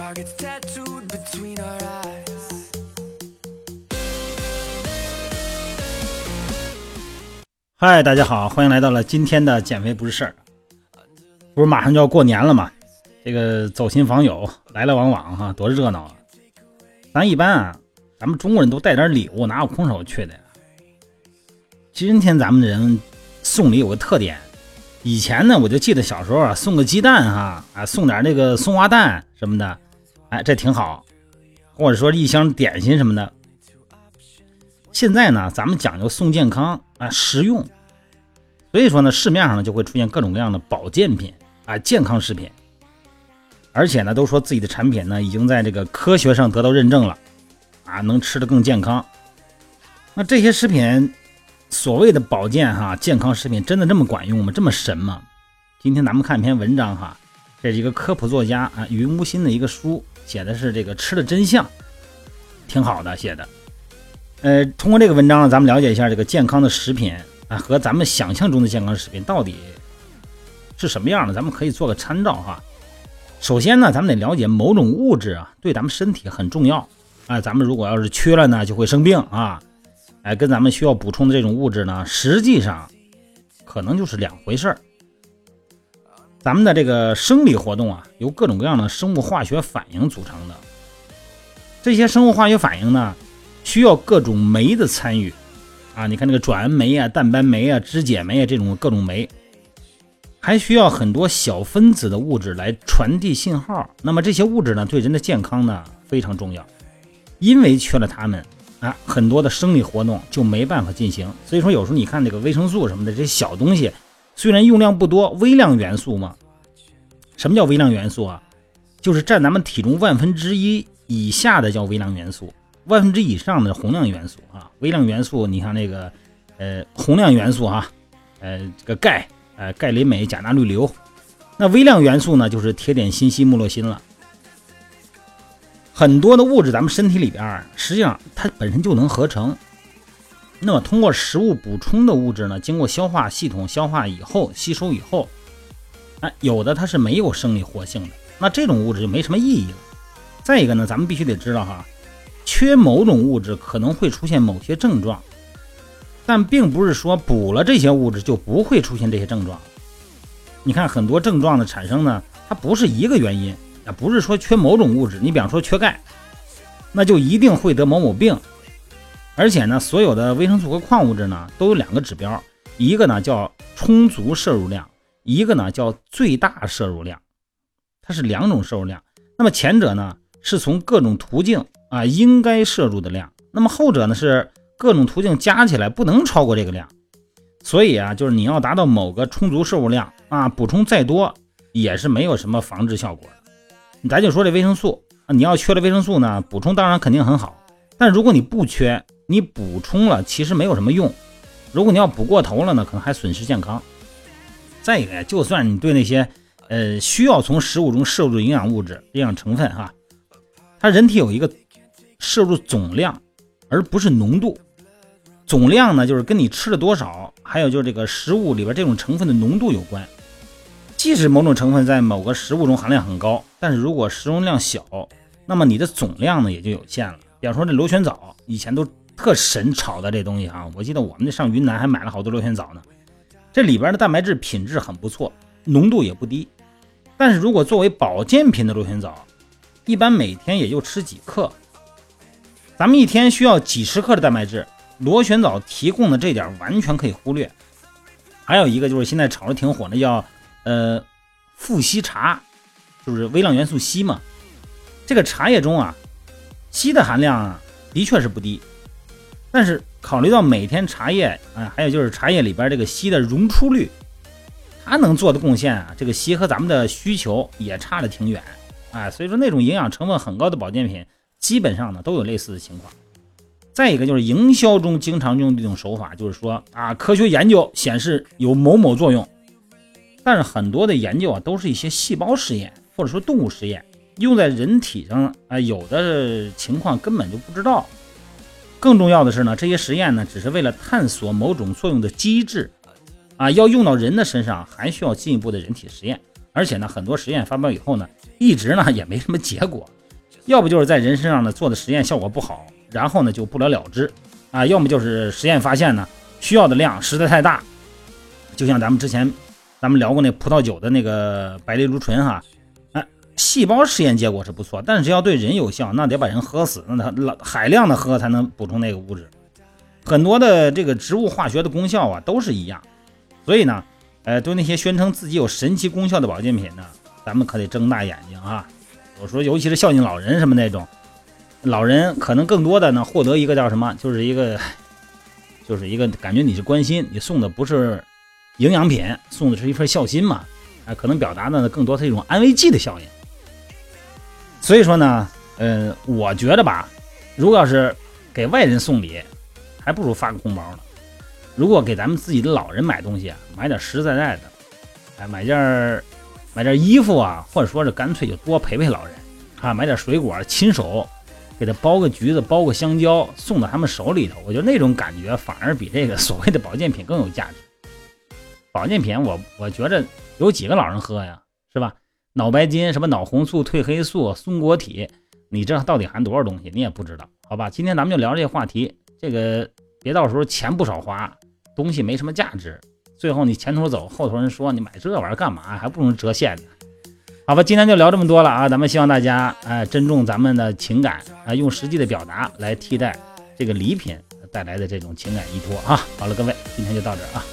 Target tattooed between our eyes. 嗨，大家好，欢迎来到了今天的减肥不是事儿。不是马上就要过年了吗？这个走亲访友来来往往哈，多热闹啊！咱一般啊，咱们中国人都带点礼物，哪有空手去的呀？今天咱们的人送礼有个特点，以前呢，我就记得小时候啊，送个鸡蛋哈，啊，送点那个松花蛋什么的，哎，这挺好，或者说一箱点心什么的。现在呢，咱们讲究送健康啊，实用，所以说呢，市面上呢就会出现各种各样的保健品啊，健康食品，而且呢，都说自己的产品呢已经在这个科学上得到认证了，啊，能吃得更健康。那这些食品，所谓的保健哈，健康食品真的这么管用吗？这么神吗？今天咱们看一篇文章哈，这是一个科普作家啊，云无心的一个书，写的是这个吃的真相，挺好的写的。呃，通过这个文章呢，咱们了解一下这个健康的食品啊，和咱们想象中的健康食品到底是什么样的，咱们可以做个参照哈。首先呢，咱们得了解某种物质啊，对咱们身体很重要啊。咱们如果要是缺了呢，就会生病啊。哎，跟咱们需要补充的这种物质呢，实际上可能就是两回事儿。咱们的这个生理活动啊，由各种各样的生物化学反应组成的。这些生物化学反应呢，需要各种酶的参与啊。你看这个转氨酶啊、蛋白酶啊、脂解酶啊这种各种酶，还需要很多小分子的物质来传递信号。那么这些物质呢，对人的健康呢非常重要，因为缺了它们啊，很多的生理活动就没办法进行。所以说，有时候你看这个维生素什么的这些小东西，虽然用量不多，微量元素嘛。什么叫微量元素啊？就是占咱们体重万分之一以下的叫微量元素，万分之以上的宏量元素啊。微量元素，你看那个，呃，宏量元素哈，呃，这个钙，呃，钙、磷、镁、钾、钠、氯、硫。那微量元素呢，就是铁、碘、锌、硒、钼、铬、锌了。很多的物质，咱们身体里边实际上它本身就能合成。那么通过食物补充的物质呢，经过消化系统消化以后，吸收以后。哎，有的它是没有生理活性的，那这种物质就没什么意义了。再一个呢，咱们必须得知道哈，缺某种物质可能会出现某些症状，但并不是说补了这些物质就不会出现这些症状。你看很多症状的产生呢，它不是一个原因，啊，不是说缺某种物质，你比方说缺钙，那就一定会得某某病。而且呢，所有的维生素和矿物质呢，都有两个指标，一个呢叫充足摄入量。一个呢叫最大摄入量，它是两种摄入量。那么前者呢是从各种途径啊应该摄入的量，那么后者呢是各种途径加起来不能超过这个量。所以啊，就是你要达到某个充足摄入量啊，补充再多也是没有什么防治效果的。咱就说这维生素啊，你要缺了维生素呢，补充当然肯定很好，但如果你不缺，你补充了其实没有什么用。如果你要补过头了呢，可能还损失健康。再一个呀，就算你对那些，呃，需要从食物中摄入营养物质、营养成分哈，它人体有一个摄入总量，而不是浓度。总量呢，就是跟你吃了多少，还有就是这个食物里边这种成分的浓度有关。即使某种成分在某个食物中含量很高，但是如果食用量小，那么你的总量呢也就有限了。比方说这螺旋藻，以前都特神炒的这东西啊，我记得我们那上云南还买了好多螺旋藻呢。这里边的蛋白质品质很不错，浓度也不低。但是如果作为保健品的螺旋藻，一般每天也就吃几克。咱们一天需要几十克的蛋白质，螺旋藻提供的这点完全可以忽略。还有一个就是现在炒的挺火的，叫呃富硒茶，就是微量元素硒嘛。这个茶叶中啊，硒的含量啊的确是不低，但是。考虑到每天茶叶啊，还有就是茶叶里边这个硒的溶出率，它能做的贡献啊，这个硒和咱们的需求也差的挺远，哎，所以说那种营养成分很高的保健品，基本上呢都有类似的情况。再一个就是营销中经常用这种手法，就是说啊，科学研究显示有某某作用，但是很多的研究啊都是一些细胞实验或者说动物实验，用在人体上啊，有的情况根本就不知道。更重要的是呢，这些实验呢，只是为了探索某种作用的机制，啊，要用到人的身上，还需要进一步的人体实验。而且呢，很多实验发表以后呢，一直呢也没什么结果，要不就是在人身上呢做的实验效果不好，然后呢就不了了之啊，要么就是实验发现呢需要的量实在太大，就像咱们之前咱们聊过那葡萄酒的那个白藜芦醇哈，细胞实验结果是不错，但是要对人有效，那得把人喝死，那他老海量的喝才能补充那个物质。很多的这个植物化学的功效啊都是一样，所以呢，呃，对那些宣称自己有神奇功效的保健品呢。咱们可得睁大眼睛啊！我说，尤其是孝敬老人什么那种，老人可能更多的呢，获得一个叫什么，就是一个，就是一个感觉你是关心，你送的不是营养品，送的是一份孝心嘛，啊，可能表达的呢更多是一种安慰剂的效应。所以说呢，嗯，我觉得吧，如果要是给外人送礼，还不如发个红包呢。如果给咱们自己的老人买东西啊，买点实实在在的，哎，买件买件衣服啊，或者说是干脆就多陪陪老人啊，买点水果，亲手给他剥个橘子，剥个香蕉，送到他们手里头。我觉得那种感觉反而比这个所谓的保健品更有价值。保健品，我我觉着有几个老人喝呀，是吧？脑白金、什么脑红素、褪黑素、松果体，你这到底含多少东西？你也不知道，好吧？今天咱们就聊这个话题，这个别到时候钱不少花，东西没什么价值。最后你前头走，后头人说你买这玩意儿干嘛？还不如折现呢。好吧，今天就聊这么多了啊！咱们希望大家哎珍重咱们的情感啊，用实际的表达来替代这个礼品带来的这种情感依托啊。好了，各位，今天就到这儿啊。